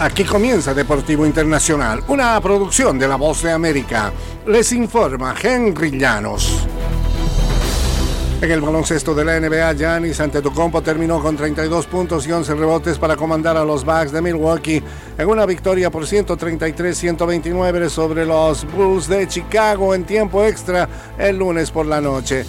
Aquí comienza Deportivo Internacional, una producción de La Voz de América. Les informa Henry Llanos. En el baloncesto de la NBA, Giannis Antetokounmpo terminó con 32 puntos y 11 rebotes para comandar a los Bucks de Milwaukee en una victoria por 133-129 sobre los Bulls de Chicago en tiempo extra el lunes por la noche.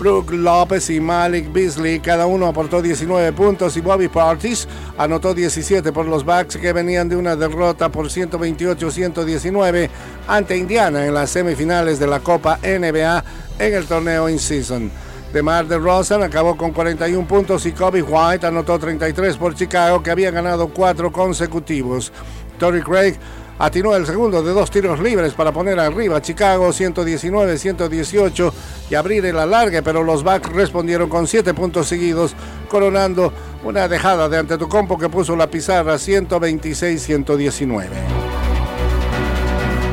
Brook López y Malik Beasley, cada uno aportó 19 puntos y Bobby Partis anotó 17 por los Bucks que venían de una derrota por 128-119 ante Indiana en las semifinales de la Copa NBA en el torneo in-season. DeMar DeRozan acabó con 41 puntos y Kobe White anotó 33 por Chicago que había ganado cuatro consecutivos. Torrey Craig atinó el segundo de dos tiros libres para poner arriba Chicago 119-118 y abrir el alargue, pero los Bucks respondieron con siete puntos seguidos, coronando una dejada de Antetokounmpo que puso la pizarra 126-119.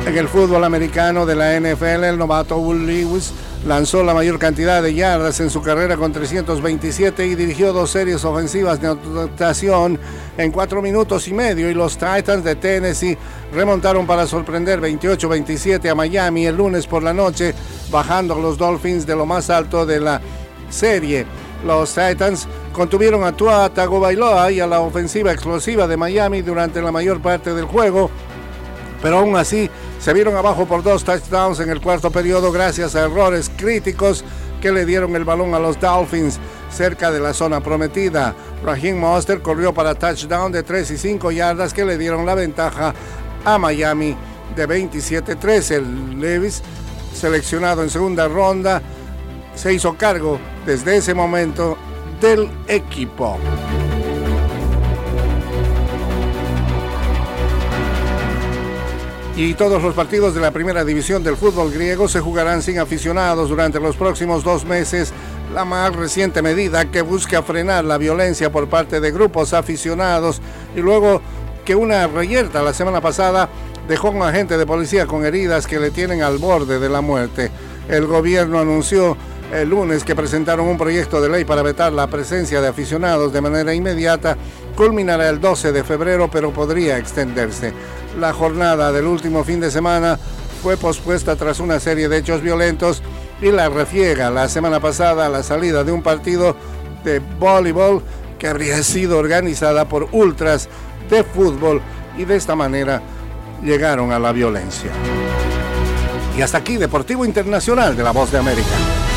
En el fútbol americano de la NFL, el novato Will Lewis lanzó la mayor cantidad de yardas en su carrera con 327 y dirigió dos series ofensivas de anotación en cuatro minutos y medio y los Titans de Tennessee remontaron para sorprender 28-27 a Miami el lunes por la noche, bajando a los Dolphins de lo más alto de la serie. Los Titans contuvieron a Tua Tagovailoa y a la ofensiva explosiva de Miami durante la mayor parte del juego, pero aún así se vieron abajo por dos touchdowns en el cuarto periodo gracias a errores críticos que le dieron el balón a los Dolphins cerca de la zona prometida. Raheem Monster corrió para touchdown de 3 y 5 yardas que le dieron la ventaja a Miami de 27-13. El Levis, seleccionado en segunda ronda, se hizo cargo desde ese momento del equipo. Y todos los partidos de la primera división del fútbol griego se jugarán sin aficionados durante los próximos dos meses, la más reciente medida que busca frenar la violencia por parte de grupos aficionados y luego que una reyerta la semana pasada dejó un agente de policía con heridas que le tienen al borde de la muerte. El gobierno anunció el lunes que presentaron un proyecto de ley para vetar la presencia de aficionados de manera inmediata. Culminará el 12 de febrero, pero podría extenderse. La jornada del último fin de semana fue pospuesta tras una serie de hechos violentos y la refiega la semana pasada a la salida de un partido de voleibol que habría sido organizada por ultras de fútbol y de esta manera llegaron a la violencia. Y hasta aquí Deportivo Internacional de la Voz de América.